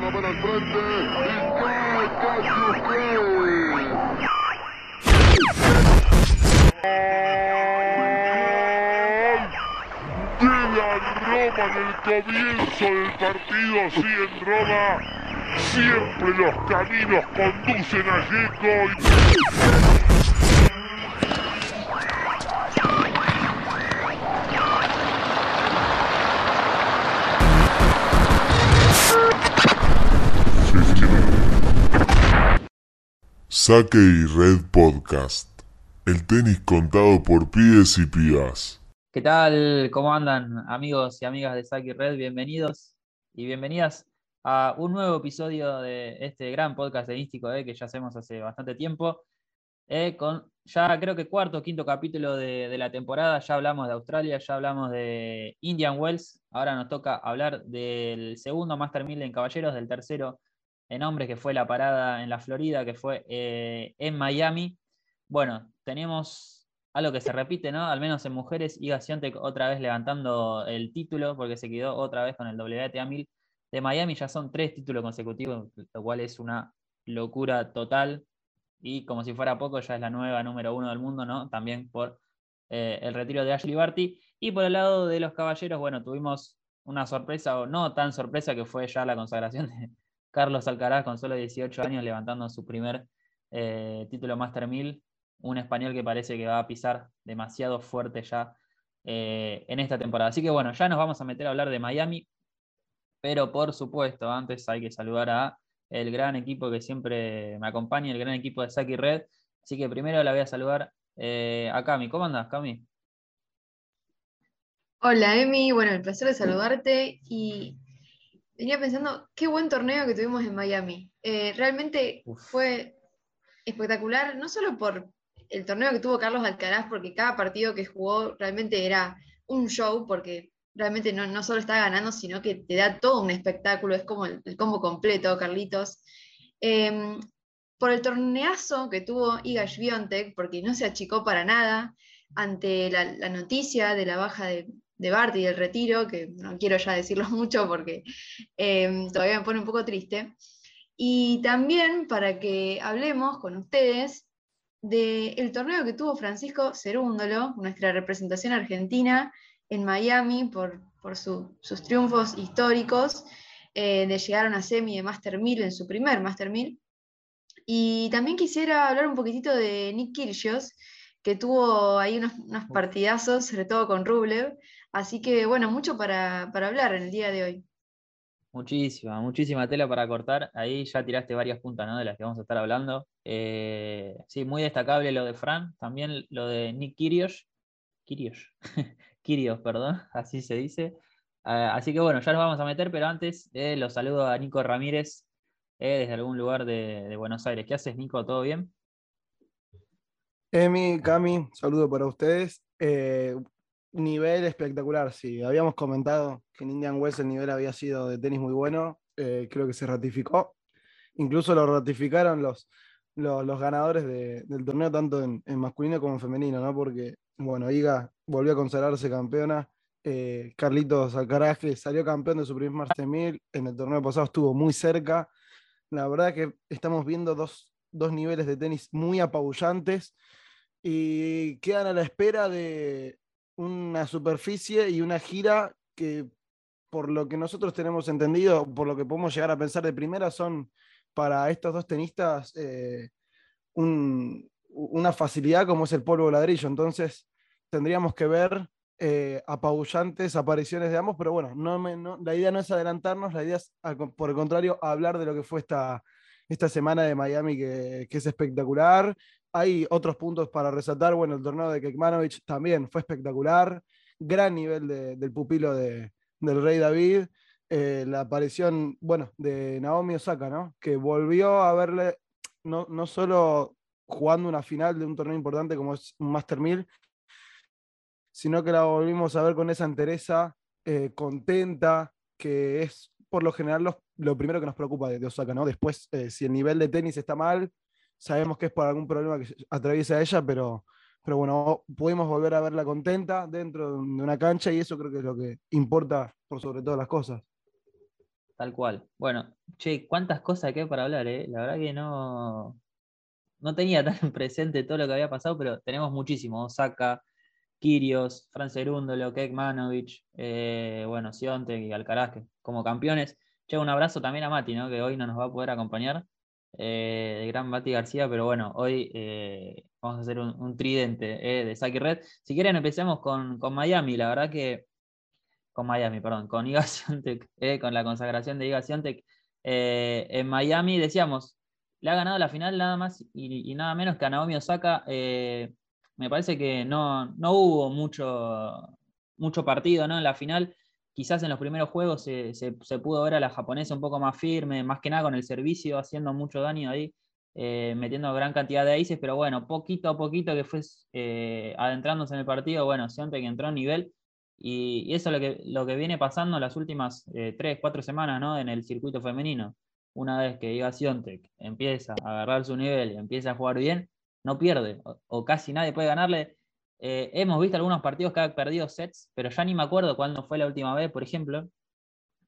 para el frente y cae Cassius la Roma en el comienzo del partido, sí en Roma, siempre los caminos conducen a Yeco y... Saque y Red Podcast. El tenis contado por pibes y pibas. ¿Qué tal? ¿Cómo andan amigos y amigas de Saki Red? Bienvenidos y bienvenidas a un nuevo episodio de este gran podcast tenístico eh, que ya hacemos hace bastante tiempo. eh, ya creo que cuarto o quinto capítulo de, de la temporada. Ya hablamos de Australia, ya hablamos de Indian Wells. Ahora nos toca hablar del segundo Master 1000 en caballeros, del tercero en hombres, que fue la parada en la Florida, que fue eh, en Miami. Bueno, tenemos algo que se repite, ¿no? Al menos en mujeres, Iga Swiatek otra vez levantando el título, porque se quedó otra vez con el WTA 1000 de Miami. Ya son tres títulos consecutivos, lo cual es una locura total. Y como si fuera poco, ya es la nueva número uno del mundo, ¿no? También por eh, el retiro de Ashley Barty. Y por el lado de los caballeros, bueno, tuvimos una sorpresa, o no tan sorpresa, que fue ya la consagración de Carlos Alcaraz con solo 18 años levantando su primer eh, título Master 1000, un español que parece que va a pisar demasiado fuerte ya eh, en esta temporada. Así que bueno, ya nos vamos a meter a hablar de Miami, pero por supuesto, antes hay que saludar a el gran equipo que siempre me acompaña, el gran equipo de Saki Red. Así que primero la voy a saludar eh, a Cami. ¿Cómo andas, Cami? Hola, Emi. Bueno, el placer de saludarte y venía pensando, qué buen torneo que tuvimos en Miami. Eh, realmente Uf. fue espectacular, no solo por el torneo que tuvo Carlos Alcaraz, porque cada partido que jugó realmente era un show, porque realmente no, no solo está ganando, sino que te da todo un espectáculo, es como el, el combo completo, Carlitos. Em, por el torneazo que tuvo Iga Swiatek, porque no se achicó para nada ante la, la noticia de la baja de, de Barty y del retiro, que no quiero ya decirlo mucho porque eh, todavía me pone un poco triste. Y también para que hablemos con ustedes del torneo que tuvo Francisco Cerúndolo, nuestra representación argentina en Miami por, por su- sus triunfos históricos, eh, de llegar a una semi de Master 1000 en su primer Master 1000. Y también quisiera hablar un poquitito de Nick Kyrgios, que tuvo ahí unos, unos partidazos, sobre todo con Rublev. Así que, bueno, mucho para, para hablar en el día de hoy. Muchísima, muchísima tela para cortar. Ahí ya tiraste varias puntas, ¿no? De las que vamos a estar hablando. Eh, sí, muy destacable lo de Fran, también lo de Nick Kyrgios. Kyrgios. Kyrgios, perdón, así se dice. Ah, así que bueno, ya nos vamos a meter, pero antes eh, los saludo a Nico Ramírez eh, desde algún lugar de, de Buenos Aires. ¿Qué haces, Nico? ¿Todo bien? Emi, Cami, saludo para ustedes. Eh, nivel espectacular, sí. Habíamos comentado que en Indian Wells el nivel había sido de tenis muy bueno. eh, creo que se ratificó. Incluso lo ratificaron los, los, ganadores de- del torneo, tanto en, masculino como en femenino, ¿no? Porque, bueno, Iga volvió a consagrarse campeona. eh, Carlitos Alcaraz, que salió campeón de su primer Master 1000, en el torneo pasado estuvo muy cerca. La verdad que estamos viendo dos, dos niveles de tenis muy apabullantes y quedan a la espera de una superficie y una gira que, por lo que nosotros tenemos entendido, por lo que podemos llegar a pensar de primera, son para estos dos tenistas eh, un- una facilidad como es el polvo ladrillo. Entonces, tendríamos que ver eh, apabullantes apariciones de ambos, pero bueno, no me- la idea no es adelantarnos, la idea es, por el contrario, hablar de lo que fue esta, esta semana de Miami, que es espectacular. Hay otros puntos para resaltar. Bueno, el torneo de Kekmanovic también fue espectacular. Gran nivel de- del pupilo de- del Rey David. Eh, la aparición, bueno, de Naomi Osaka, ¿no? Que volvió a verle, no, no solo jugando una final de un torneo importante como es un Master 1000, sino que la volvimos a ver con esa entereza, eh, contenta, que es por lo general los- lo primero que nos preocupa de, de Osaka, ¿no? Después, eh, si el nivel de tenis está mal, sabemos que es por algún problema que atraviesa ella, pero, pero bueno, pudimos volver a verla contenta dentro de una cancha y eso creo que es lo que importa por sobre todas las cosas. Tal cual. Bueno, che, cuántas cosas que hay para hablar, ¿eh? La verdad que no, no tenía tan presente todo lo que había pasado, pero tenemos muchísimo. Osaka, Kirios, Fran Cerúndolo, Kekmanovic, eh, bueno, Siontek y Alcaraz como campeones. Che, un abrazo también a Mati, ¿no? que hoy no nos va a poder acompañar, eh, de gran Mati García, pero bueno, hoy eh, vamos a hacer un, tridente de Saki Red. Si quieren empecemos con, con Miami, la verdad que con Miami, perdón, con Iga eh, con la consagración de Iga Siontek eh, en Miami, decíamos, le ha ganado la final nada más y, nada menos que a Naomi Osaka. Eh, me parece que no, no hubo mucho, mucho partido ¿no? en la final. Quizás en los primeros juegos se, pudo ver a la japonesa un poco más firme, más que nada con el servicio, haciendo mucho daño ahí, metiendo gran cantidad de aces, pero bueno, poquito a poquito que fue adentrándose en el partido, bueno, Siontek entró a nivel y, eso es lo que, lo que viene pasando las últimas eh, tres, cuatro semanas ¿no? en el circuito femenino. Una vez que Iga Siontek empieza a agarrar su nivel y empieza a jugar bien, no pierde, o, casi nadie puede ganarle. Eh, hemos visto algunos partidos que ha perdido sets, pero ya ni me acuerdo cuándo fue la última vez, por ejemplo.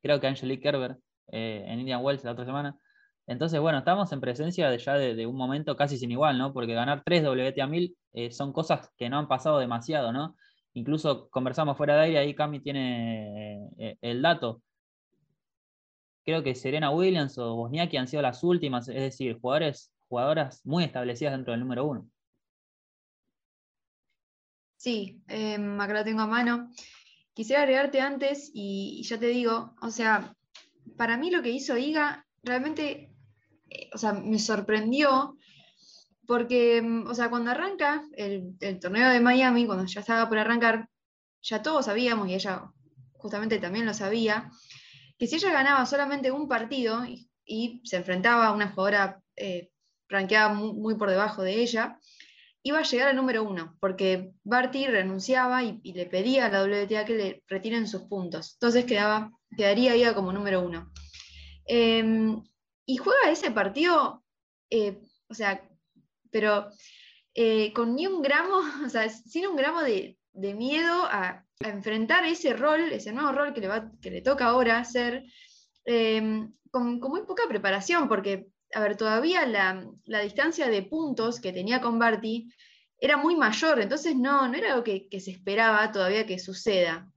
Creo que Angelique Kerber eh, en Indian Wells la otra semana. Entonces, bueno, estamos en presencia de ya de, un momento casi sin igual, ¿no? Porque ganar tres WTA 1000 son cosas que no han pasado demasiado, ¿no? Incluso conversamos fuera de aire, ahí Cami tiene eh, el dato. Creo que Serena Williams o Bosniaki han sido las últimas, es decir, jugadores, jugadoras muy establecidas dentro del número uno. Sí, em, acá lo tengo a mano. Quisiera agregarte antes, y, ya te digo, o sea, para mí lo que hizo Iga realmente, eh, o sea, me sorprendió porque, mm, o sea, cuando arranca el, torneo de Miami, cuando ya estaba por arrancar, ya todos sabíamos, y ella justamente también lo sabía, que si ella ganaba solamente un partido y, se enfrentaba a una jugadora eh, ranqueada muy, por debajo de ella, iba a llegar al número uno, porque Barty renunciaba y, le pedía a la WTA que le retiren sus puntos. Entonces quedaba, quedaría ella como número uno. Em, y juega ese partido, eh, o sea, pero eh, con ni un gramo, o sea, sin un gramo de, miedo a, enfrentar ese rol, ese nuevo rol que le, va, que le toca ahora hacer, em, con, muy poca preparación, porque, a ver, todavía la, distancia de puntos que tenía con Barty era muy mayor, entonces no, no era algo que, se esperaba todavía que suceda.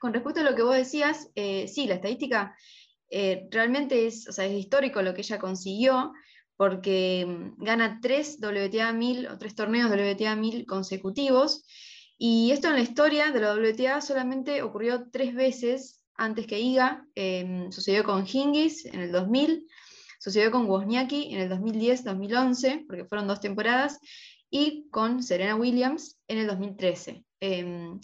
Con respecto a lo que vos decías, eh, sí, la estadística eh, realmente es, o sea, es histórico lo que ella consiguió, porque mm, gana tres WTA 1000 o tres torneos WTA 1000 consecutivos. Y esto en la historia de la WTA solamente ocurrió tres veces antes que Iga. Em, sucedió con Hingis en el 2000, sucedió con Wozniacki en el 2010-2011, porque fueron dos temporadas, y con Serena Williams en el 2013. Em,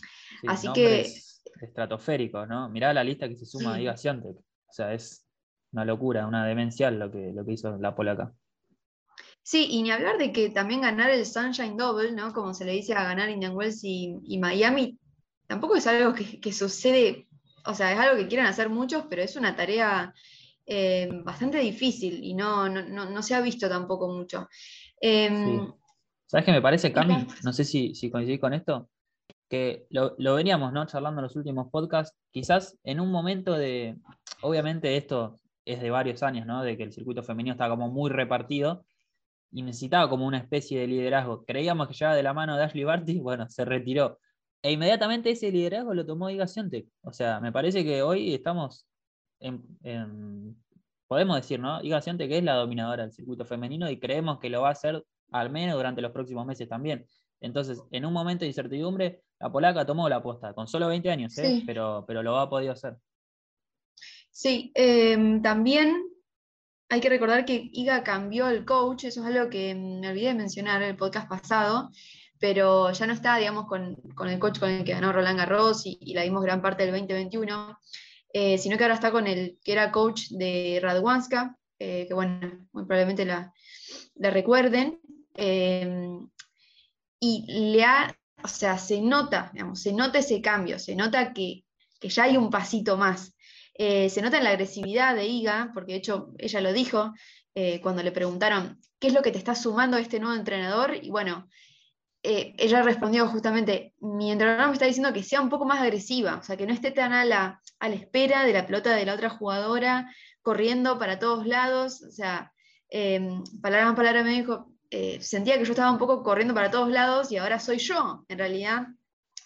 así que... Estratosférico, ¿no? Mirá la lista que se suma a Iga Swiatek. O sea, es una locura, una demencial lo que, lo que hizo la polaca. Sí, y ni hablar de que también ganar el Sunshine Double, ¿no? Como se le dice a ganar Indian Wells y, Miami, tampoco es algo que, sucede, o sea, es algo que quieren hacer muchos, pero es una tarea eh, bastante difícil y no, no, se ha visto tampoco mucho. Em, ¿Sabes qué me parece, Cami? No sé si, si coincidís con esto. Que lo, lo veníamos ¿no? charlando en los últimos podcasts, quizás en un momento de, obviamente esto es de varios años, ¿no? De que el circuito femenino está como muy repartido, y necesitaba como una especie de liderazgo. Creíamos que llevaba de la mano de Ashley Barty, bueno, se retiró. E inmediatamente ese liderazgo lo tomó Iga Swiatek. O sea, me parece que hoy estamos, en, podemos decir, ¿no? Iga Swiatek es la dominadora del circuito femenino y creemos que lo va a hacer al menos durante los próximos meses también. Entonces, en un momento de incertidumbre, la polaca tomó la aposta, con solo 20 años, ¿eh? pero, pero lo ha podido hacer. Sí, em, también hay que recordar que IGA cambió el coach, eso es algo que me olvidé de mencionar en el podcast pasado, pero ya no está, digamos, con, el coach con el que ganó Roland Garros y, la vimos gran parte del 2021, eh, sino que ahora está con el que era coach de Radwanska, eh, que bueno, muy probablemente la, recuerden, eh, y le ha, o sea, se nota, digamos, se nota ese cambio, se nota que, que ya hay un pasito más. Eh, se nota en la agresividad de Iga, porque de hecho ella lo dijo cuando le preguntaron qué es lo que te está sumando este nuevo entrenador, y bueno, eh, ella respondió justamente, mi entrenador me está diciendo que sea un poco más agresiva, o sea, que no esté tan a la, espera de la pelota de la otra jugadora, corriendo para todos lados, o sea, eh, palabra más palabra me dijo, eh, sentía que yo estaba un poco corriendo para todos lados y ahora soy yo, en realidad,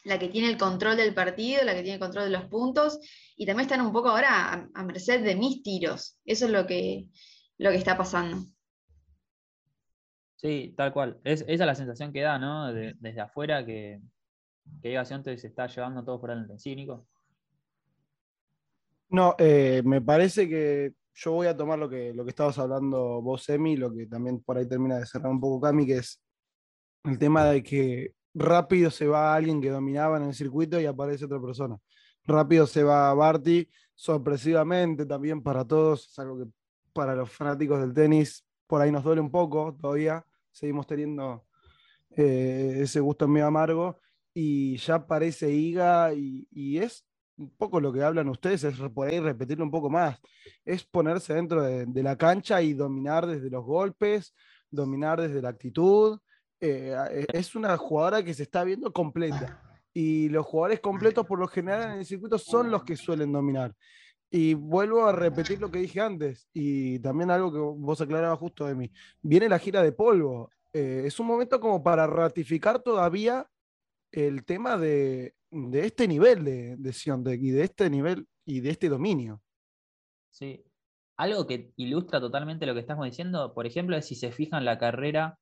la que tiene el control del partido, la que tiene el control de los puntos, y también están un poco ahora a, a merced de mis tiros. Eso es lo que, lo que está pasando. Sí, tal cual. Es, esa es la sensación que da, ¿no? De- desde afuera que, que Swiatek se está llevando todo por delante. ¿Sí, Nico? No, eh, me parece que yo voy a tomar lo que, lo que estabas hablando vos, Emi, lo que también por ahí termina de cerrar un poco Cami, que es el tema de que rápido se va alguien que dominaba en el circuito y aparece otra persona. Rápido se va Barty, sorpresivamente también para todos, es algo que para los fanáticos del tenis por ahí nos duele un poco todavía, seguimos teniendo eh, ese gusto medio amargo y ya aparece Iga y, es un poco lo que hablan ustedes, es por ahí repetirlo un poco más, es ponerse dentro de, la cancha y dominar desde los golpes, dominar desde la actitud. eh, eh, es una jugadora que se está viendo completa y los jugadores completos por lo general en el circuito son los que suelen dominar. Y vuelvo a repetir lo que dije antes, y también algo que vos aclarabas justo de mí. Viene la gira de polvo. Eh, es un momento como para ratificar todavía el tema de, de este nivel de, de Siontek y de este nivel y de este dominio. Sí. Algo que ilustra totalmente lo que estamos diciendo, por ejemplo, es si se fijan la carrera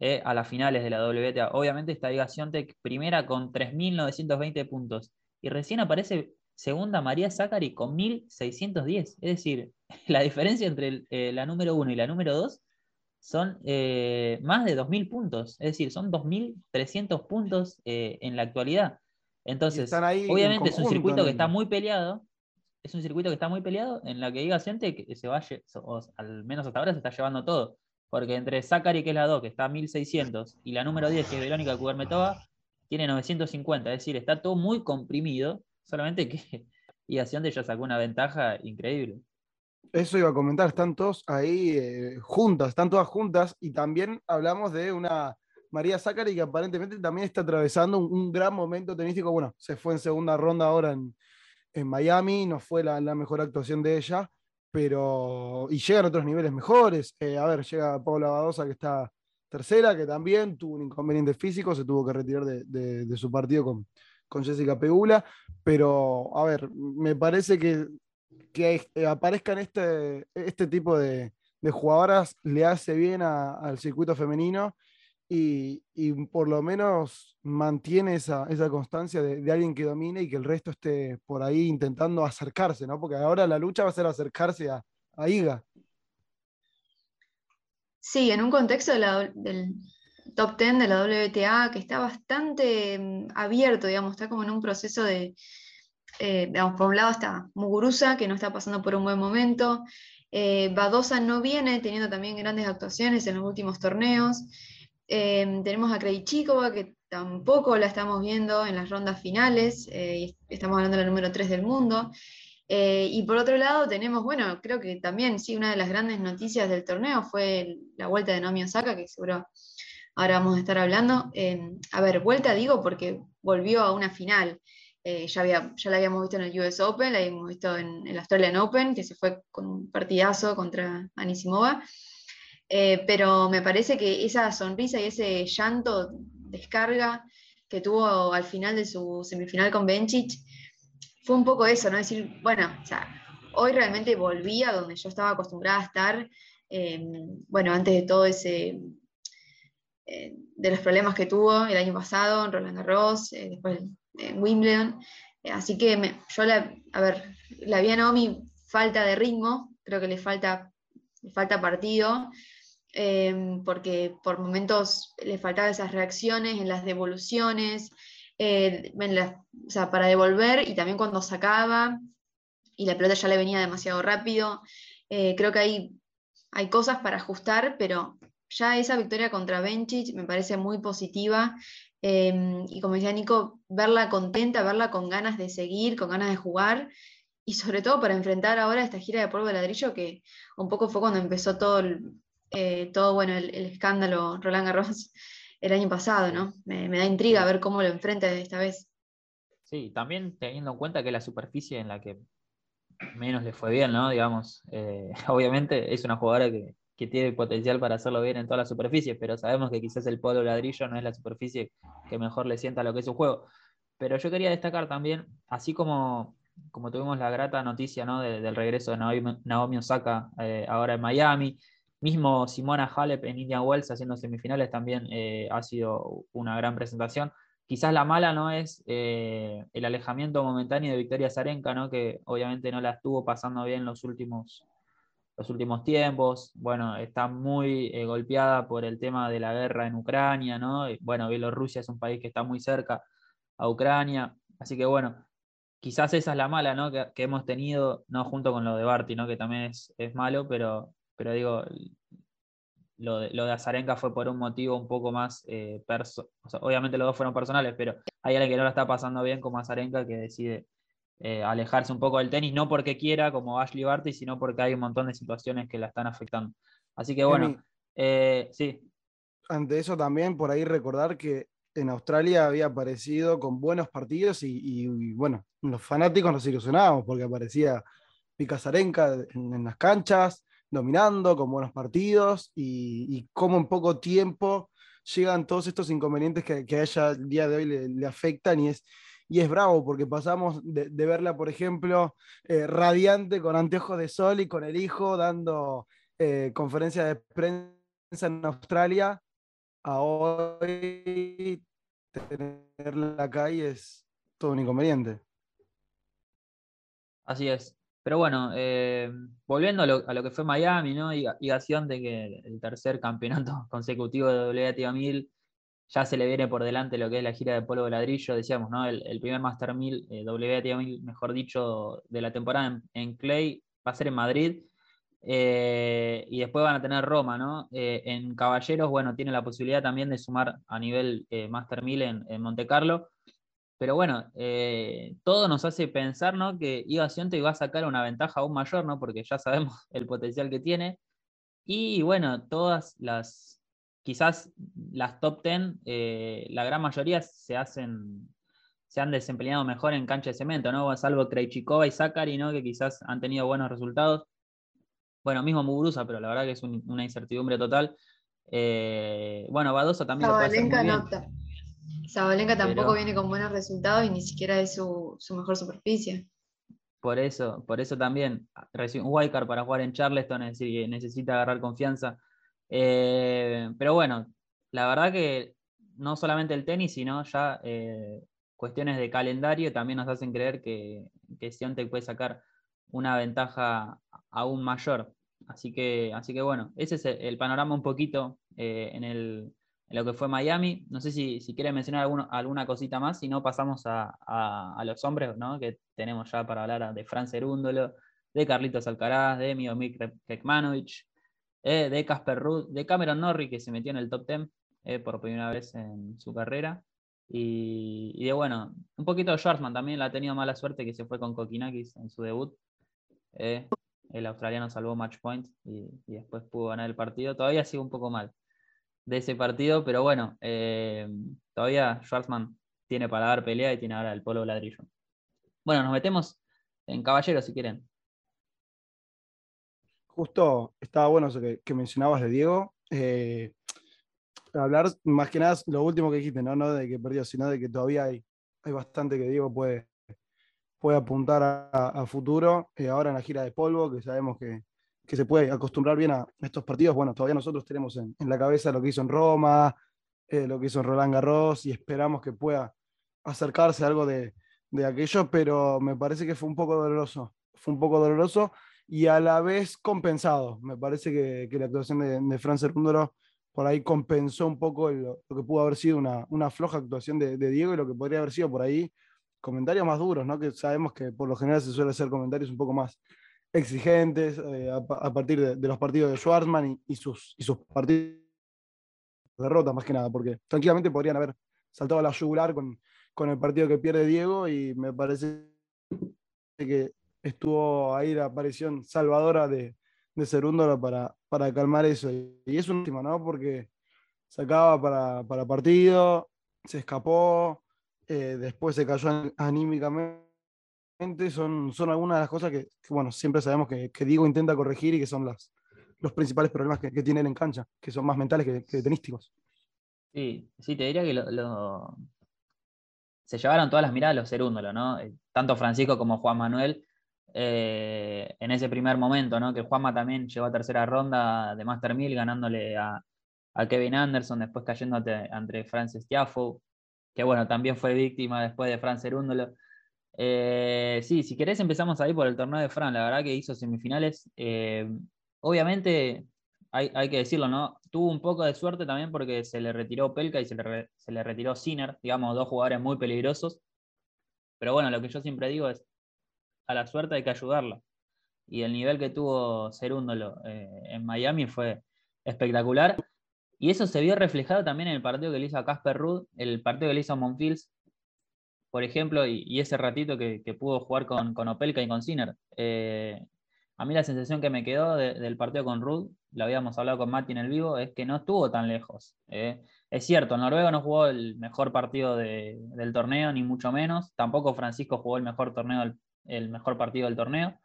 eh, a las finales de la WTA. Obviamente está Iga Swiatek primera con 3.920 puntos y recién aparece segunda María Zachary con 1.610. Es decir, la diferencia entre el- eh, la número uno y la número dos son eh, más de 2.000 puntos. Es decir, son 2.300 puntos eh, en la actualidad. Entonces, están ahí en obviamente es un circuito que está muy peleado, es un circuito que está muy peleado en la que diga gente que se vaya, o al menos hasta ahora se está llevando todo. Porque entre Zachary, que es la 2, que está a 1600, y la número 10, que es Verónica Kudermetova, tiene 950. Es decir, está todo muy comprimido, solamente que Iga Swiatek ya sacó una ventaja increíble. Eso iba a comentar, están todos ahí eh, juntas, están todas juntas y también hablamos de una María Zachary que aparentemente también está atravesando un, gran momento tenístico. Bueno, se fue en segunda ronda ahora en, en Miami, no fue la, la mejor actuación de ella, pero y llegan otros niveles mejores. Eh, a ver, llega Paula Badosa que está tercera, que también tuvo un inconveniente físico, se tuvo que retirar de, de- de su partido con, con Jessica Pegula, pero a ver, me parece que que eh, aparezcan este, este tipo de, de jugadoras le hace bien al circuito femenino y, y por lo menos mantiene esa, esa constancia de, de alguien que domine y que el resto esté por ahí intentando acercarse, ¿no? Porque ahora la lucha va a ser acercarse a, a Iga. Sí, en un contexto de la- del top 10 de la WTA que está bastante mm, abierto, digamos, está como en un proceso de, eh, digamos, por un lado está Muguruza, que no está pasando por un buen momento, eh, Badosa no viene teniendo también grandes actuaciones en los últimos torneos, eh, tenemos a Krejcikova, que tampoco la estamos viendo en las rondas finales, eh, y estamos hablando de la número 3 del mundo, eh, y por otro lado tenemos, bueno, creo que también, sí, una de las grandes noticias del torneo fue la vuelta de Naomi Osaka, que seguro ahora vamos a estar hablando. Eh, a ver, vuelta digo porque volvió a una final. Eh, ya, había, ya la habíamos visto en el US Open, la habíamos visto en el Australian Open, que se fue con un partidazo contra Anisimova. Eh, pero me parece que esa sonrisa y ese llanto, descarga que tuvo al final de su semifinal con Bencic, fue un poco eso, ¿no? Decir, bueno, o sea, hoy realmente volví a donde yo estaba acostumbrada a estar, eh, bueno, antes de todo ese, eh, de los problemas que tuvo el año pasado en Roland Garros, eh, después en Wimbledon. Eh, así que me- yo la, a ver, la vi a Naomi falta de ritmo, creo que le falta, falta partido, porque por momentos le faltaban esas reacciones en las devoluciones, en las- o sea, para devolver y también cuando sacaba y la pelota ya le venía demasiado rápido. Creo que hay, hay cosas para ajustar, pero ya esa victoria contra Bencic me parece muy positiva. eh, y como decía Nico, verla contenta, verla con ganas de seguir, con ganas de jugar, y sobre todo para enfrentar ahora esta gira de polvo de ladrillo que un poco fue cuando empezó todo, el- eh, todo bueno, el, el escándalo Roland Garros. el año pasado, ¿no? Me, me da intriga ver cómo lo enfrenta esta vez. Sí, también teniendo en cuenta que la superficie en la que menos le fue bien, ¿no? Digamos, eh, obviamente es una jugadora que, que, tiene el potencial para hacerlo bien en todas las superficies, pero sabemos que quizás el polo ladrillo no es la superficie que mejor le sienta lo que es su juego. Pero yo quería destacar también, así como, como tuvimos la grata noticia ¿no? del regreso de Naomi, Naomi Osaka eh, ahora en Miami, mismo Simona Halep en Indian Wells haciendo semifinales también eh, ha sido una gran presentación. Quizás la mala no es eh, el alejamiento momentáneo de Victoria Zarenka, ¿no? que obviamente no la estuvo pasando bien los últimos, los últimos tiempos. Bueno, está muy eh, golpeada por el tema de la guerra en Ucrania, ¿no? bueno, Bielorrusia es un país que está muy cerca a Ucrania, así que bueno, quizás esa es la mala ¿no? que, hemos tenido, no junto con lo de Barty, ¿no? que también es, es malo, pero, pero digo, lo de, lo de Azarenka fue por un motivo un poco más eh, obviamente los dos fueron personales, pero hay alguien que no lo está pasando bien como Azarenka que decide eh, alejarse un poco del tenis, no porque quiera como Ashley Barty, sino porque hay un montón de situaciones que la están afectando. Así que bueno, eh, sí. Ante eso también por ahí recordar que en Australia había aparecido con buenos partidos y, bueno, los fanáticos nos ilusionábamos porque aparecía Pika Azarenka en las canchas, dominando, con buenos partidos, y, cómo en poco tiempo llegan todos estos inconvenientes que, a ella el día de hoy le, afectan y es, y es bravo porque pasamos de, verla, por ejemplo, eh, radiante con anteojos de sol y con el hijo dando eh, conferencia de prensa en Australia, a hoy tenerla acá y es todo un inconveniente. Así es. Pero bueno, eh, volviendo a lo, que fue Miami, ¿no? Y, y de que el tercer campeonato consecutivo de WTA 1000 ya se le viene por delante lo que es la gira de polvo de ladrillo, decíamos, ¿no? El, primer Master 1000, eh, WTA 1000, mejor dicho, de la temporada en, Clay va a ser en Madrid. Eh, y después van a tener Roma, ¿no? en Caballeros, bueno, tiene la posibilidad también de sumar a nivel Master 1000 en, Monte Carlo. Pero bueno, eh, todo nos hace pensar ¿no? que Iga Sionte va a sacar una ventaja aún mayor, ¿no? porque ya sabemos el potencial que tiene. Y bueno, todas las, quizás las top 10, eh, la gran mayoría se hacen se han desempeñado mejor en cancha de cemento, ¿no? Salvo Krejcikova y Zachary, ¿no? Que quizás han tenido buenos resultados. Bueno, mismo Muguruza, pero la verdad que es una incertidumbre total. Eh, bueno, Badosa también puede hacer Sabalenka tampoco viene con buenos resultados y ni siquiera es su, mejor superficie. Por eso, por eso también un wildcard para jugar en Charleston, es decir, necesita agarrar confianza. Eh, pero bueno, la verdad que no solamente el tenis, sino ya eh, cuestiones de calendario también nos hacen creer que, que Siontek puede sacar una ventaja aún mayor. Así que, así que bueno, ese es el, panorama un poquito eh, en el, lo que fue Miami. No sé si, si quieren mencionar alguna cosita más, si no pasamos a, los hombres, ¿no? que tenemos ya para hablar de Fran Cerúndolo, de Carlitos Alcaraz, de Miomir Kekmanovic, eh, de Casper Ruud, de Cameron Norrie, que se metió en el top 10 eh, por primera vez en su carrera. Y, de bueno, un poquito de Schwarzman también la ha tenido mala suerte que se fue con Kokinakis en su debut. Eh, el australiano salvó match point y, y, después pudo ganar el partido. Todavía sigue un poco mal de ese partido, pero bueno, todavía Schwarzman tiene para dar pelea y tiene ahora el polo ladrillo. Bueno, nos metemos en caballero si quieren. Justo estaba bueno eso que, mencionabas de Diego. Eh, hablar más que nada lo último que dijiste, ¿no? no de que perdió, sino de que todavía hay, hay bastante que Diego puede, puede apuntar a, futuro. Eh, ahora en la gira de polvo, que sabemos que, que se puede acostumbrar bien a estos partidos. Bueno, todavía nosotros tenemos en, la cabeza lo que hizo en Roma, eh, lo que hizo en Roland Garros y esperamos que pueda acercarse a algo de, aquello, pero me parece que fue un poco doloroso. Fue un poco doloroso y a la vez compensado. Me parece que, la actuación de, de Fran por ahí compensó un poco lo, que pudo haber sido una, una floja actuación de, Diego y lo que podría haber sido por ahí comentarios más duros, ¿no? que sabemos que por lo general se suele hacer comentarios un poco más, exigentes eh, a, partir de, los partidos de Schwarzman y, sus, y sus partidos de derrota, más que nada, porque tranquilamente podrían haber saltado a la yugular con, con el partido que pierde Diego y me parece que estuvo ahí la aparición salvadora de, de Cerúndolo para, para calmar eso. Y es un último, ¿no? Porque sacaba para, para partido, se escapó, eh, después se cayó anímicamente. Son, son algunas de las cosas que, bueno, siempre sabemos que, que, Diego intenta corregir y que son las, los principales problemas que, que tiene en cancha, que son más mentales que, tenísticos. Sí, sí, te diría que se llevaron todas las miradas los cerúndolos, ¿no? Eh, tanto Francisco como Juan Manuel eh, en ese primer momento, ¿no? Que Juanma también llegó a tercera ronda de Master 1000 ganándole a, Kevin Anderson, después cayendo ante Francis Tiafo, que bueno, también fue víctima después de Fran Cerúndolo. Eh, sí, si querés empezamos ahí por el torneo de Fran, la verdad que hizo semifinales. Eh, obviamente, hay, hay, que decirlo, ¿no? Tuvo un poco de suerte también porque se le retiró Pelka y se le, se le retiró Sinner, digamos, dos jugadores muy peligrosos. Pero bueno, lo que yo siempre digo es, a la suerte hay que ayudarla. Y el nivel que tuvo Cerúndolo eh, en Miami fue espectacular. Y eso se vio reflejado también en el partido que le hizo a Casper Ruud, el partido que le hizo a Monfils, por ejemplo, y, ese ratito que, pudo jugar con, con Opelka y con Sinner. Eh, a mí la sensación que me quedó de, del partido con Ruud, lo habíamos hablado con Mati en el vivo, es que no estuvo tan lejos. Eh. Es cierto, Noruega no jugó el mejor partido de, del torneo, ni mucho menos. Tampoco Francisco jugó el mejor torneo del, el mejor partido del torneo.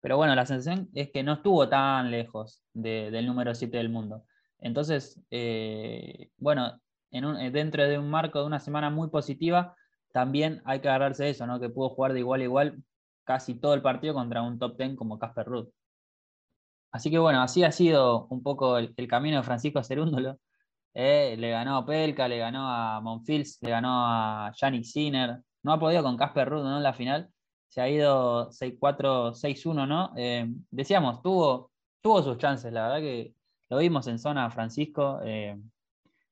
Pero bueno, la sensación es que no estuvo tan lejos de, del número 7 del mundo. Entonces, eh, bueno, en un, dentro de un marco de una semana muy positiva, también hay que agarrarse eso, ¿no? que pudo jugar de igual a igual casi todo el partido contra un top 10 como Casper Ruud. Así que bueno, así ha sido un poco el, camino de Francisco Cerúndolo. Eh, le ganó a Pelka, le ganó a Monfils, le ganó a Yannick Sinner. No ha podido con Casper Ruud ¿no? en la final, se ha ido 6-4, 6-1, ¿no? Eh, decíamos, tuvo, tuvo sus chances, la verdad que lo vimos en zona Francisco. Eh,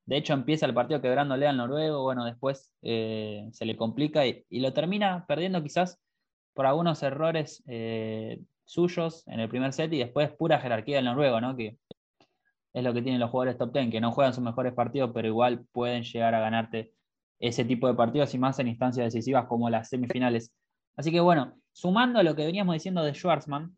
de hecho, empieza el partido quebrándole al noruego, bueno, después eh, se le complica y, y, lo termina perdiendo quizás por algunos errores suyos en el primer set y después pura jerarquía del noruego, ¿no? Que es lo que tienen los jugadores top 10, que no juegan sus mejores partidos, pero igual pueden llegar a ganarte ese tipo de partidos y más en instancias decisivas como las semifinales. Así que bueno, sumando a lo que veníamos diciendo de Schwarzman,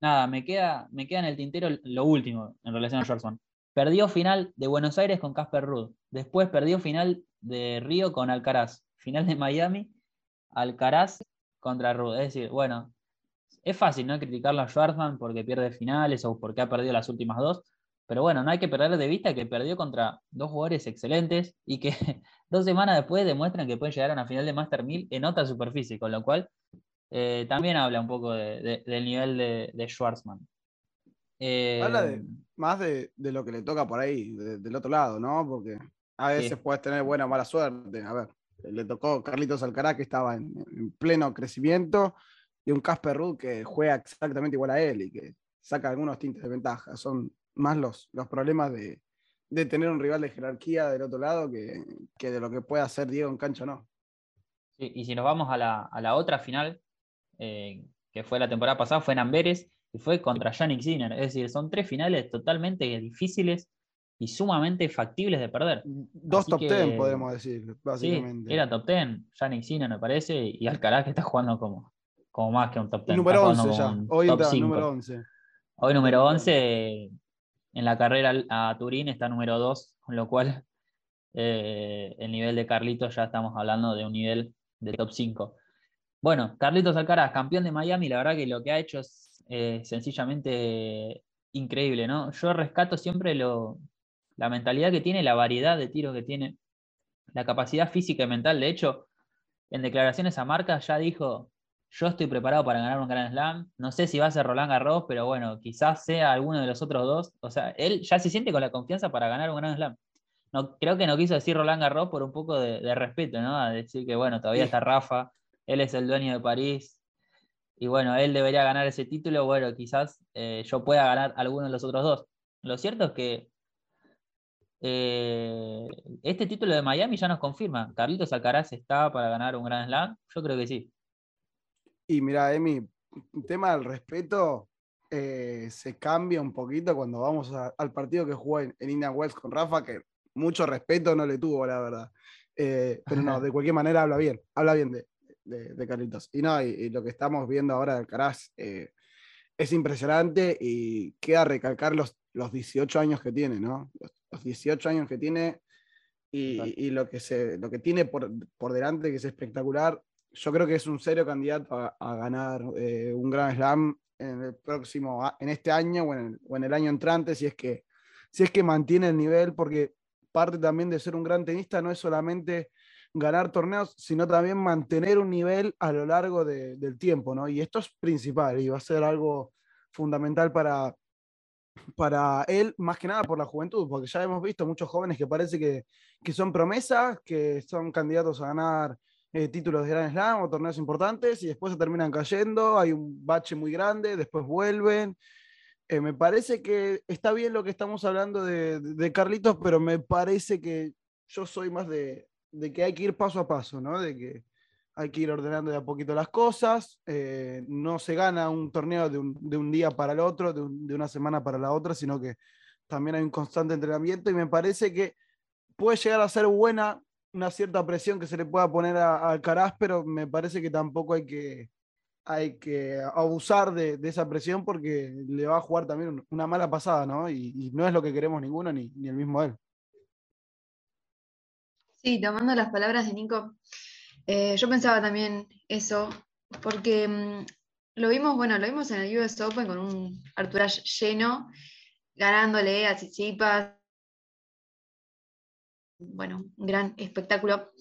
nada, me queda, me queda en el tintero lo último en relación a Schwarzman. Perdió final de Buenos Aires con Casper Ruud. Después perdió final de Río con Alcaraz. Final de Miami, Alcaraz contra Ruud. Es decir, bueno, es fácil no criticarlo a Schwarzman porque pierde finales o porque ha perdido las últimas dos. Pero bueno, no hay que perder de vista que perdió contra dos jugadores excelentes y que dos semanas después demuestran que pueden llegar a una final de Master 1000 en otra superficie, con lo cual eh, también habla un poco de, de, del nivel de, de Schwarzman. Eh, habla de, más de, lo que le toca por ahí, del otro lado, ¿no? Porque a veces sí. puedes tener buena o mala suerte. A ver, le tocó Carlitos Alcaraz que estaba en, en pleno crecimiento y un Casper Ruud que juega exactamente igual a él y que saca algunos tintes de ventaja. Son más los, los problemas de, de, tener un rival de jerarquía del otro lado que, que, de lo que puede hacer Diego en cancha no. Sí, y si nos vamos a la, a la otra final, eh, que fue la temporada pasada, fue en Amberes y fue contra Yannick Sinner. Es decir, son tres finales totalmente difíciles y sumamente factibles de perder. Dos Así top que, ten, podemos decir, básicamente. Sí, era top ten, Yannick Sinner me parece, y Alcaraz que está jugando como, como más que un top ten. Número 11 ya, hoy está número 11. Hoy número 11 en la carrera a Turín está número 2, con lo cual eh, el nivel de Carlitos ya estamos hablando de un nivel de top 5. Bueno, Carlitos Alcaraz, campeón de Miami, la verdad que lo que ha hecho es eh, sencillamente increíble, ¿no? Yo rescato siempre lo, la mentalidad que tiene, la variedad de tiros que tiene, la capacidad física y mental. De hecho, en declaraciones a marca ya dijo, yo estoy preparado para ganar un Grand Slam. No sé si va a ser Roland Garros, pero bueno, quizás sea alguno de los otros dos. O sea, él ya se siente con la confianza para ganar un Grand Slam. No, creo que no quiso decir Roland Garros por un poco de, respeto, ¿no? A decir que, bueno, todavía está Rafa, él es el dueño de París. Y bueno, él debería ganar ese título. Bueno, quizás eh, yo pueda ganar alguno de los otros dos. Lo cierto es que eh, este título de Miami ya nos confirma. Carlitos Alcaraz está para ganar un Grand Slam. Yo creo que sí. Y mira, Emi, el tema del respeto eh, se cambia un poquito cuando vamos a, al partido que jugó en, en, Indian Wells con Rafa, que mucho respeto no le tuvo, la verdad. Eh, pero no, de cualquier manera habla bien, habla bien de, de, de Carlitos. Y no, y, y, lo que estamos viendo ahora de Alcaraz eh, es impresionante y queda recalcar los, los 18 años que tiene, ¿no? Los, 18 años que tiene y, lo, que se, lo que tiene por, por, delante, que es espectacular. Yo creo que es un serio candidato a, ganar eh, un gran slam en el próximo, en este año o en, el, o en el año entrante, si es, que, si es que mantiene el nivel, porque parte también de ser un gran tenista no es solamente ganar torneos, sino también mantener un nivel a lo largo del tiempo, ¿no? Y esto es principal y va a ser algo fundamental para, para él, más que nada por la juventud, porque ya hemos visto muchos jóvenes que parece que, que son promesas, que son candidatos a ganar eh, títulos de Grand Slam o torneos importantes y después se terminan cayendo, hay un bache muy grande, después vuelven. Eh, me parece que está bien lo que estamos hablando de, Carlitos, pero me parece que yo soy más de, que hay que ir paso a paso, ¿no? De que hay que ir ordenando de a poquito las cosas. Eh, no se gana un torneo de un, día para el otro, de, una semana para la otra, sino que también hay un constante entrenamiento y me parece que puede llegar a ser buena una cierta presión que se le pueda poner a, Alcaraz, pero me parece que tampoco hay que, hay que abusar de, de, esa presión porque le va a jugar también una mala pasada, ¿no? Y, no es lo que queremos ninguno, ni, ni el mismo él. Sí, tomando las palabras de Nico, eh, yo pensaba también eso, porque mm, lo vimos, bueno, lo vimos en el US Open con un Arturage lleno, ganándole a Tsitsipas, bueno, un gran espectáculo.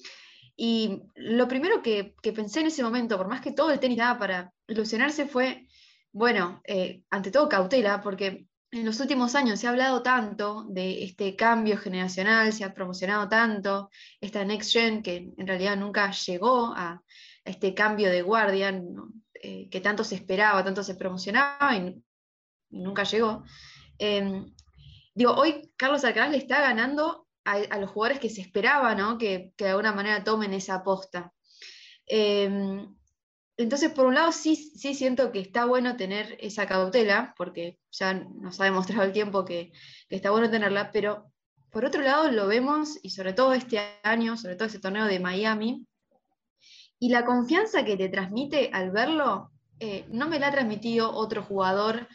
Y lo primero que, pensé en ese momento, por más que todo el tenis daba para ilusionarse, fue, bueno, eh, ante todo cautela, porque en los últimos años se ha hablado tanto de este cambio generacional, se ha promocionado tanto esta Next Gen que en realidad nunca llegó a, este cambio de guardia eh, que tanto se esperaba, tanto se promocionaba y, nunca llegó. Em, digo, hoy Carlos Alcaraz le está ganando a, los jugadores que se esperaba que, de alguna manera tomen esa aposta. Em, entonces, por un lado, sí, sí siento que está bueno tener esa cautela, porque ya nos ha demostrado el tiempo que, está bueno tenerla, pero por otro lado lo vemos, y sobre todo este año, sobre todo ese torneo de Miami, y la confianza que te transmite al verlo, eh, no me la ha transmitido otro jugador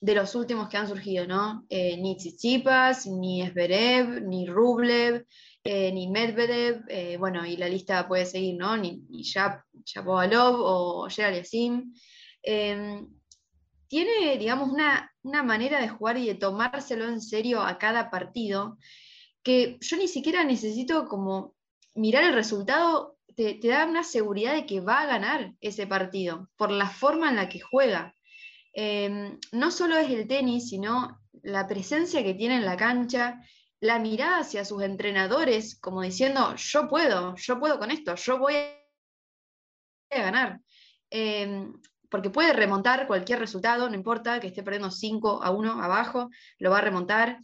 de los últimos que han surgido, ¿no? Eh, ni Tsitsipas, ni Esberev, ni Rublev, eh, ni Medvedev, eh, bueno, y la lista puede seguir, ¿no? Ni, ni o Gerald. Em, tiene, digamos, una, manera de jugar y de tomárselo en serio a cada partido que yo ni siquiera necesito como mirar el resultado, te da una seguridad de que va a ganar ese partido por la forma en la que juega. Em, no solo es el tenis, sino la presencia que tiene en la cancha, la mirada hacia sus entrenadores, como diciendo, yo puedo, yo puedo con esto, yo voy a ganar. Em, porque puede remontar cualquier resultado, no importa que esté perdiendo 5 a 1 abajo, lo va a remontar.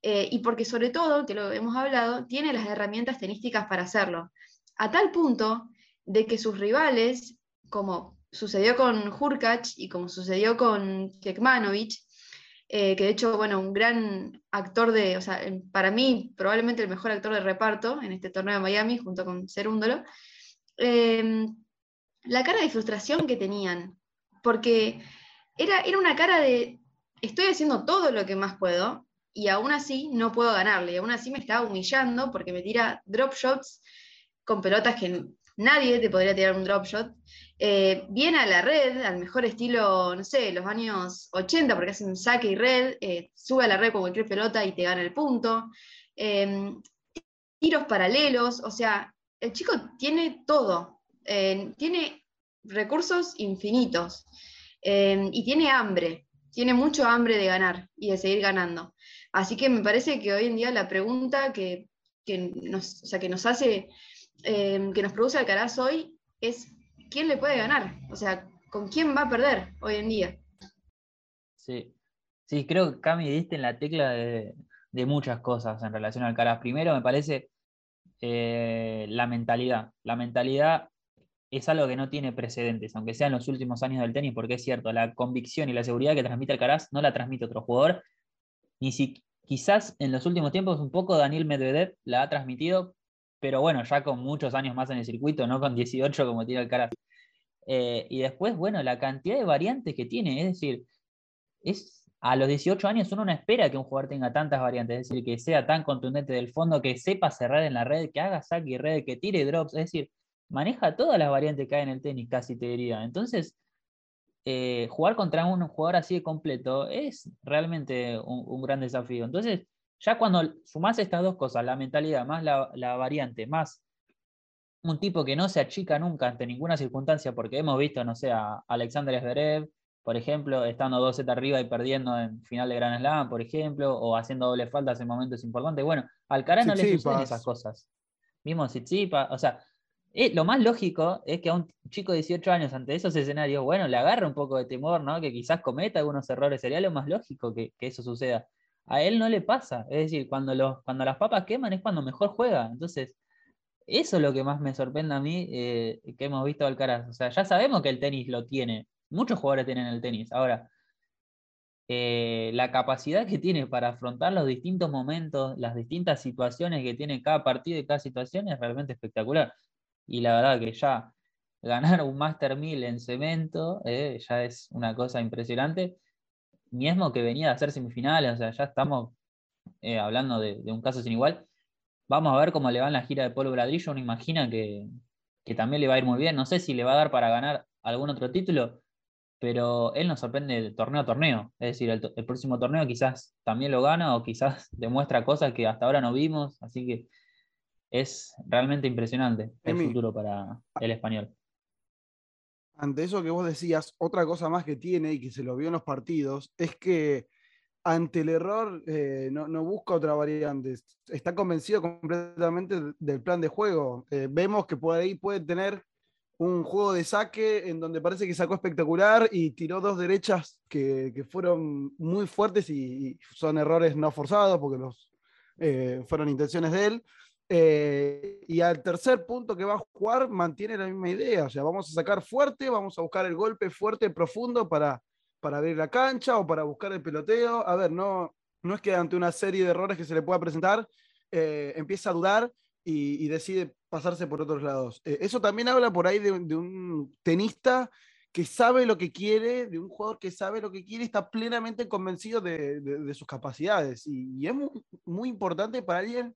Eh, y porque sobre todo, que lo hemos hablado, tiene las herramientas tenísticas para hacerlo. A tal punto de que sus rivales, como sucedió con Hurkacz y como sucedió con Kekmanovic, eh, que de hecho, bueno, un gran actor de, o sea, para mí probablemente el mejor actor de reparto en este torneo de Miami, junto con Cerúndolo, em, la cara de frustración que tenían, porque era, era una cara de, estoy haciendo todo lo que más puedo, y aún así no puedo ganarle, y aún así me estaba humillando porque me tira drop shots con pelotas que nadie te podría tirar un drop shot, eh, viene a la red, al mejor estilo, no sé, los años 80, porque hace un saque y red, eh, sube a la red con cualquier pelota y te gana el punto. Em, tiros paralelos, o sea, el chico tiene todo, eh, tiene recursos infinitos em, y tiene hambre, tiene mucho hambre de ganar y de seguir ganando. Así que me parece que hoy en día la pregunta que, nos, que nos hace, em, que nos produce Alcaraz hoy es ¿quién le puede ganar? O sea, ¿con quién va a perder hoy en día? Sí, sí creo que Cami diste en la tecla de, muchas cosas en relación al Caras. Primero, me parece eh, la mentalidad. La mentalidad es algo que no tiene precedentes, aunque sea en los últimos años del tenis, porque es cierto, la convicción y la seguridad que transmite Alcaraz no la transmite otro jugador, ni si quizás en los últimos tiempos un poco Daniel Medvedev la ha transmitido, pero bueno, ya con muchos años más en el circuito, no con 18 como tiene el Eh, y después, bueno, la cantidad de variantes que tiene, es decir, es, a los 18 años uno no espera que un jugador tenga tantas variantes, es decir, que sea tan contundente del fondo, que sepa cerrar en la red, que haga saque y red, que tire drops, es decir, maneja todas las variantes que hay en el tenis, casi te diría. Entonces, eh, jugar contra un jugador así de completo es realmente un, gran desafío. Entonces, ya cuando sumás estas dos cosas, la mentalidad más la, la variante, más un tipo que no se achica nunca ante ninguna circunstancia, porque hemos visto, no sé, a Alexander Zverev, por ejemplo, estando 2 set arriba y perdiendo en final de Grand Slam, por ejemplo, o haciendo doble faltas en momentos importantes. Bueno, al cara no le suceden esas cosas. Mismo Tsitsipas, o sea, eh, lo más lógico es que a un chico de 18 años ante esos escenarios, bueno, le agarre un poco de temor, ¿no? Que quizás cometa algunos errores, sería lo más lógico que, eso suceda. A él no le pasa, es decir, cuando, los, cuando las papas queman es cuando mejor juega. Entonces, eso es lo que más me sorprende a mí eh, que hemos visto Alcaraz. O sea, ya sabemos que el tenis lo tiene. Muchos jugadores tienen el tenis. Ahora, eh, la capacidad que tiene para afrontar los distintos momentos, las distintas situaciones que tiene cada partido y cada situación es realmente espectacular. Y la verdad que ya ganar un Master 1000 en cemento eh, ya es una cosa impresionante. Mismo que venía a hacer semifinales, o sea, ya estamos hablando de, de, un caso sin igual. Vamos a ver cómo le va en la gira de Polo Bradrillo. Uno imagina que, también le va a ir muy bien. No sé si le va a dar para ganar algún otro título, pero él nos sorprende de torneo a torneo. Es decir, el, próximo torneo quizás también lo gana o quizás demuestra cosas que hasta ahora no vimos. Así que es realmente impresionante el futuro para el español. Ante eso que vos decías, otra cosa más que tiene y que se lo vio en los partidos es que ante el error eh, no, busca otra variante, está convencido completamente del plan de juego. Eh, vemos que por ahí puede tener un juego de saque en donde parece que sacó espectacular y tiró dos derechas que, fueron muy fuertes y, son errores no forzados porque los, eh, fueron intenciones de él. Y al tercer punto que va a jugar mantiene la misma idea, o sea, vamos a sacar fuerte, vamos a buscar el golpe fuerte, profundo para para abrir la cancha o para buscar el peloteo. A ver, no, no es que ante una serie de errores que se le pueda presentar, eh, empieza a dudar y, decide pasarse por otros lados. Eh, eso también habla por ahí de, un tenista que sabe lo que quiere, de un jugador que sabe lo que quiere y está plenamente convencido de, sus capacidades. Y, es muy, muy, importante para alguien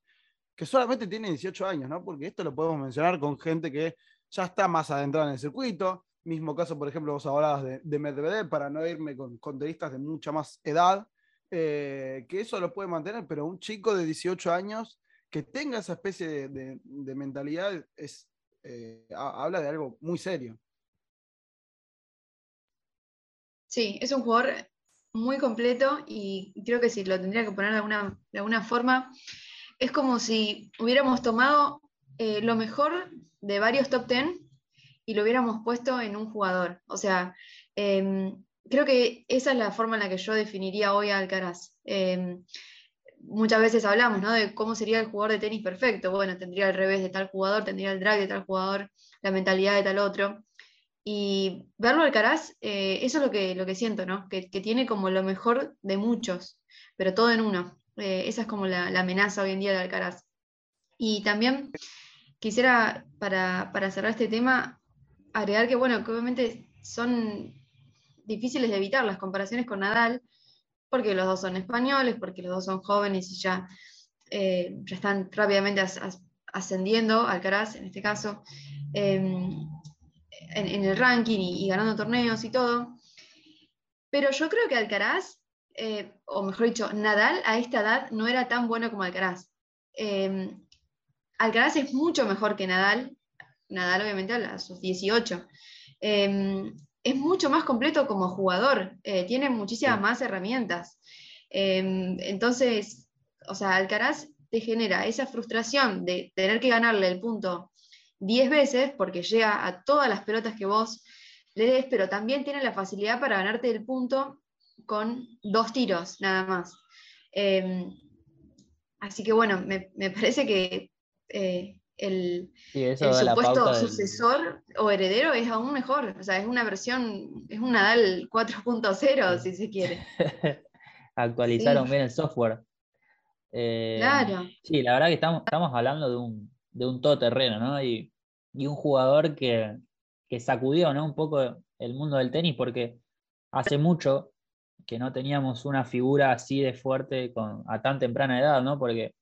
que solamente tiene 18 años, ¿no? Porque esto lo podemos mencionar con gente que ya está más adentrada en el circuito, Mismo caso, por ejemplo, vos hablabas de, de Medvedev, para no irme con, con tenistas de mucha más edad, eh, que eso lo puede mantener, pero un chico de 18 años que tenga esa especie de, mentalidad es, eh, habla de algo muy serio. Sí, es un jugador muy completo y creo que si lo tendría que poner de alguna, de alguna forma, es como si hubiéramos tomado eh, lo mejor de varios top ten y lo hubiéramos puesto en un jugador. O sea, em, creo que esa es la forma en la que yo definiría hoy a Alcaraz. Em, muchas veces hablamos ¿no? de cómo sería el jugador de tenis perfecto. Bueno, tendría el revés de tal jugador, tendría el drag de tal jugador, la mentalidad de tal otro. Y verlo Alcaraz, eh, eso es lo que, lo que siento, ¿no? Que, tiene como lo mejor de muchos, pero todo en uno. Eh, esa es como la, amenaza hoy en día de Alcaraz. Y también quisiera, para, para cerrar este tema, agregar que, bueno, que obviamente son difíciles de evitar las comparaciones con Nadal, porque los dos son españoles, porque los dos son jóvenes y ya, eh, están rápidamente ascendiendo, Alcaraz en este caso, em, en, el ranking y, ganando torneos y todo. Pero yo creo que Alcaraz, eh, o mejor dicho, Nadal a esta edad no era tan bueno como Alcaraz. Em, Alcaraz es mucho mejor que Nadal Nadal obviamente a sus 18. Em, es mucho más completo como jugador, eh, tiene muchísimas más herramientas. Em, entonces, o sea, Alcaraz te genera esa frustración de tener que ganarle el punto 10 veces porque llega a todas las pelotas que vos le des, pero también tiene la facilidad para ganarte el punto con dos tiros nada más. Em, así que bueno, me, parece que eh, el, supuesto sucesor o heredero es aún mejor. O sea, es una versión, es un Nadal 4.0, si se quiere. Actualizaron bien el software. Eh, claro. Sí, la verdad que estamos, estamos hablando de un, de un todoterreno, ¿no? Y, un jugador que, sacudió, ¿no? Un poco el mundo del tenis, porque hace mucho que no teníamos una figura así de fuerte con, a tan temprana edad, ¿no? Porque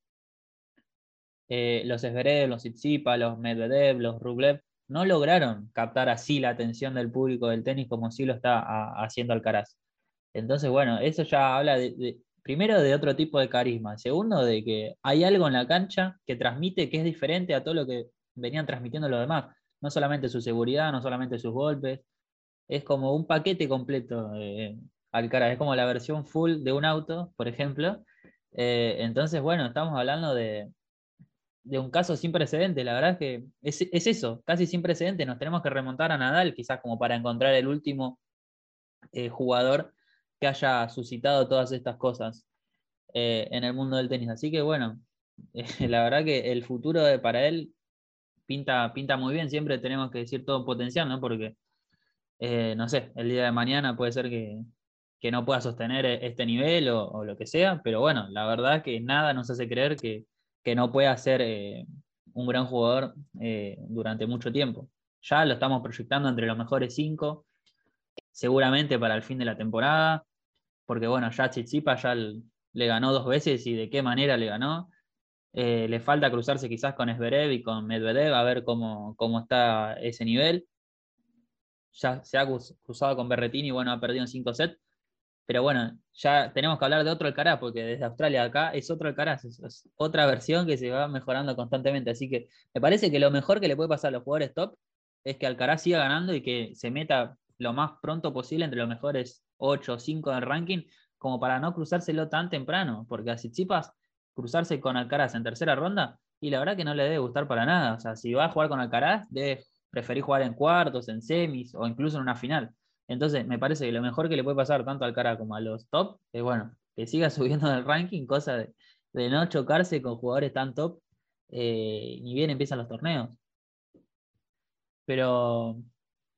eh, los Esverev, los Tsitsipas, los Medvedev, los Rublev, no lograron captar así la atención del público del tenis como sí lo está haciendo Alcaraz. Entonces, bueno, eso ya habla de, primero de otro tipo de carisma, segundo de que hay algo en la cancha que transmite que es diferente a todo lo que venían transmitiendo los demás. No solamente su seguridad, no solamente sus golpes, es como un paquete completo. Eh, Alcaraz, es como la versión full de un auto, por ejemplo. Eh, entonces, bueno, estamos hablando de, de, un caso sin precedente. La verdad es que es, es, eso, casi sin precedente. Nos tenemos que remontar a Nadal, quizás como para encontrar el último eh, jugador que haya suscitado todas estas cosas eh, en el mundo del tenis. Así que, bueno, la verdad que el futuro para él pinta, pinta muy bien. Siempre tenemos que decir todo potencial, ¿no? Porque, no sé, el día de mañana puede ser que, que no pueda sostener e-, este nivel o, lo que sea, pero bueno, la verdad que nada nos hace creer que, no pueda ser eh, un gran jugador eh, durante mucho tiempo. Ya lo estamos proyectando entre los mejores cinco, seguramente para el fin de la temporada, porque bueno, ya Chichipa ya le ganó dos veces y de qué manera le ganó. Eh, le falta cruzarse quizás con Esberev y con Medvedev a ver cómo, cómo está ese nivel. Ya se ha cruzado con Berretini y bueno, ha perdido en cinco sets pero bueno, ya tenemos que hablar de otro Alcaraz, porque desde Australia acá es otro Alcaraz, es, otra versión que se va mejorando constantemente. Así que me parece que lo mejor que le puede pasar a los jugadores top es que Alcaraz siga ganando y que se meta lo más pronto posible entre los mejores 8 o 5 del ranking, como para no cruzárselo tan temprano, porque a Tsitsipas cruzarse con Alcaraz en tercera ronda, y la verdad que no le debe gustar para nada. O sea, si va a jugar con Alcaraz, debe preferir jugar en cuartos, en semis o incluso en una final. Entonces, me parece que lo mejor que le puede pasar tanto al cara como a los top es, bueno, que siga subiendo en el ranking, cosa de, no chocarse con jugadores tan top eh, ni bien empiezan los torneos. Pero,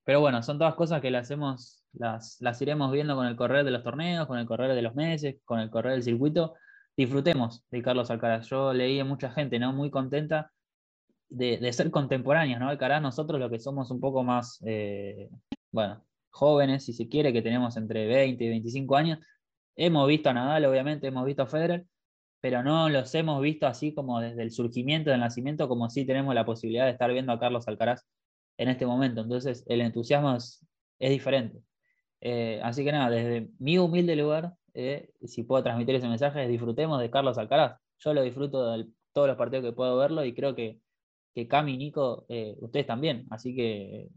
pero bueno, son todas cosas que las, hemos, las, las iremos viendo con el correr de los torneos, con el correr de los meses, con el correr del circuito. Disfrutemos de Carlos Alcaraz. Yo leí a mucha gente ¿no? muy contenta de, ser contemporáneos, ¿no? Alcaraz, nosotros lo que somos un poco más, eh, bueno, jóvenes, si se quiere, que tenemos entre 20 y 25 años. Hemos visto a Nadal, obviamente, hemos visto a Federer, pero no los hemos visto así como desde el surgimiento del nacimiento, como si tenemos la posibilidad de estar viendo a Carlos Alcaraz en este momento. Entonces, el entusiasmo es, diferente. Eh, así que nada, desde mi humilde lugar, eh, si puedo transmitir ese mensaje, disfrutemos de Carlos Alcaraz. Yo lo disfruto de todos los partidos que puedo verlo y creo que, que Cami y Nico, eh, ustedes también. Así que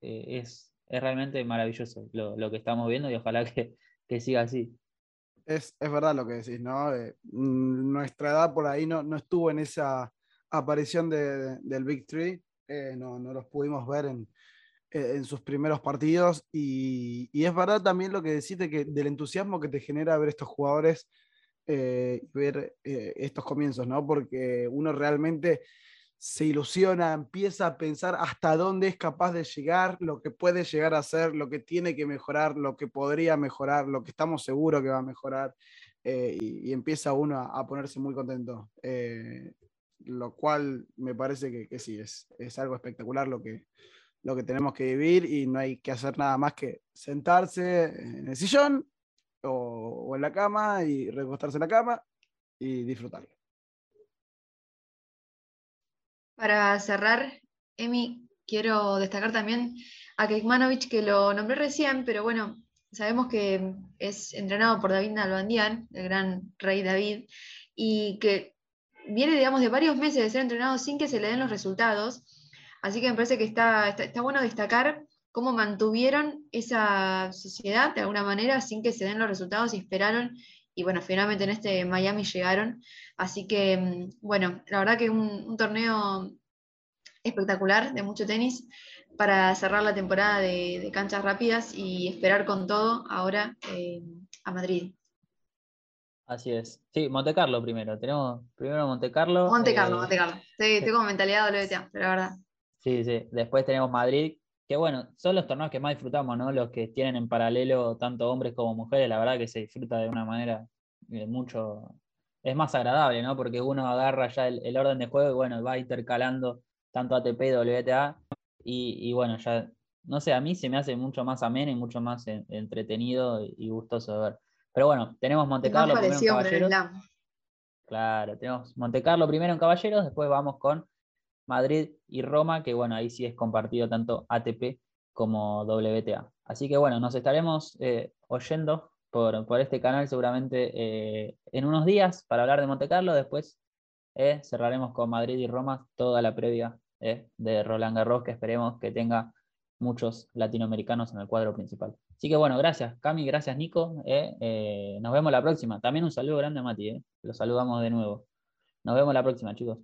es, es realmente maravilloso lo, que estamos viendo y ojalá que, siga así. Es, verdad lo que decís, ¿no? Eh, mm, nuestra edad por ahí no, no estuvo en esa aparición del Big Three, eh, no, no, los pudimos ver en, en sus primeros partidos y, y, es verdad también lo que decís que del entusiasmo que te genera ver estos jugadores eh, ver estos comienzos, ¿no? Porque uno realmente se ilusiona, empieza a pensar hasta dónde es capaz de llegar, lo que puede llegar a ser, lo que tiene que mejorar, lo que podría mejorar, lo que estamos seguros que va a mejorar, eh, y, empieza uno a, ponerse muy contento. Eh, lo cual me parece que, sí, es, algo espectacular lo que, lo que tenemos que vivir y no hay que hacer nada más que sentarse en el sillón o, o en la cama y recostarse en la cama y disfrutarlo. Para cerrar, Emi, quiero destacar también a Kekmanovic, que lo nombré recién, pero bueno, sabemos que es entrenado por David Nalbandian, el gran rey David, y que viene, digamos, de varios meses de ser entrenado sin que se le den los resultados. Así que me parece que está, está, bueno destacar cómo mantuvieron esa sociedad de alguna manera sin que se den los resultados y esperaron. Y bueno, finalmente en este Miami llegaron. Así que, mm, bueno, la verdad que un, un torneo espectacular de mucho tenis para cerrar la temporada de, canchas rápidas y esperar con todo ahora eh, a Madrid. Así es. Sí, Monte Carlo primero. Tenemos primero Monte Carlo. Monte Carlo, eh, Monte Carlo. Sí, tengo mentalidad WTA, pero la verdad. Sí, sí. Después tenemos Madrid, que bueno, son los torneos que más disfrutamos, ¿no? Los que tienen en paralelo tanto hombres como mujeres. La verdad que se disfruta de una manera eh, mucho, es más agradable, ¿no? Porque uno agarra ya el, orden de juego y bueno, va intercalando tanto ATP y WTA. Y, bueno, ya, no sé, a mí se me hace mucho más ameno y mucho más entretenido y gustoso de ver. Pero bueno, tenemos Monte Carlo primero en Caballeros. Claro, tenemos Monte Carlo primero en Caballeros, después vamos con Madrid y Roma, que bueno, ahí sí es compartido tanto ATP como WTA. Así que bueno, nos estaremos eh, oyendo por, por este canal seguramente eh, en unos días para hablar de Monte Carlo, después eh, cerraremos con Madrid y Roma toda la previa de Roland Garros, que esperemos que tenga muchos latinoamericanos en el cuadro principal. Así que bueno, gracias Cami, gracias Nico. nos vemos la próxima. También un saludo grande a Mati, eh, lo saludamos de nuevo. Nos vemos la próxima, chicos.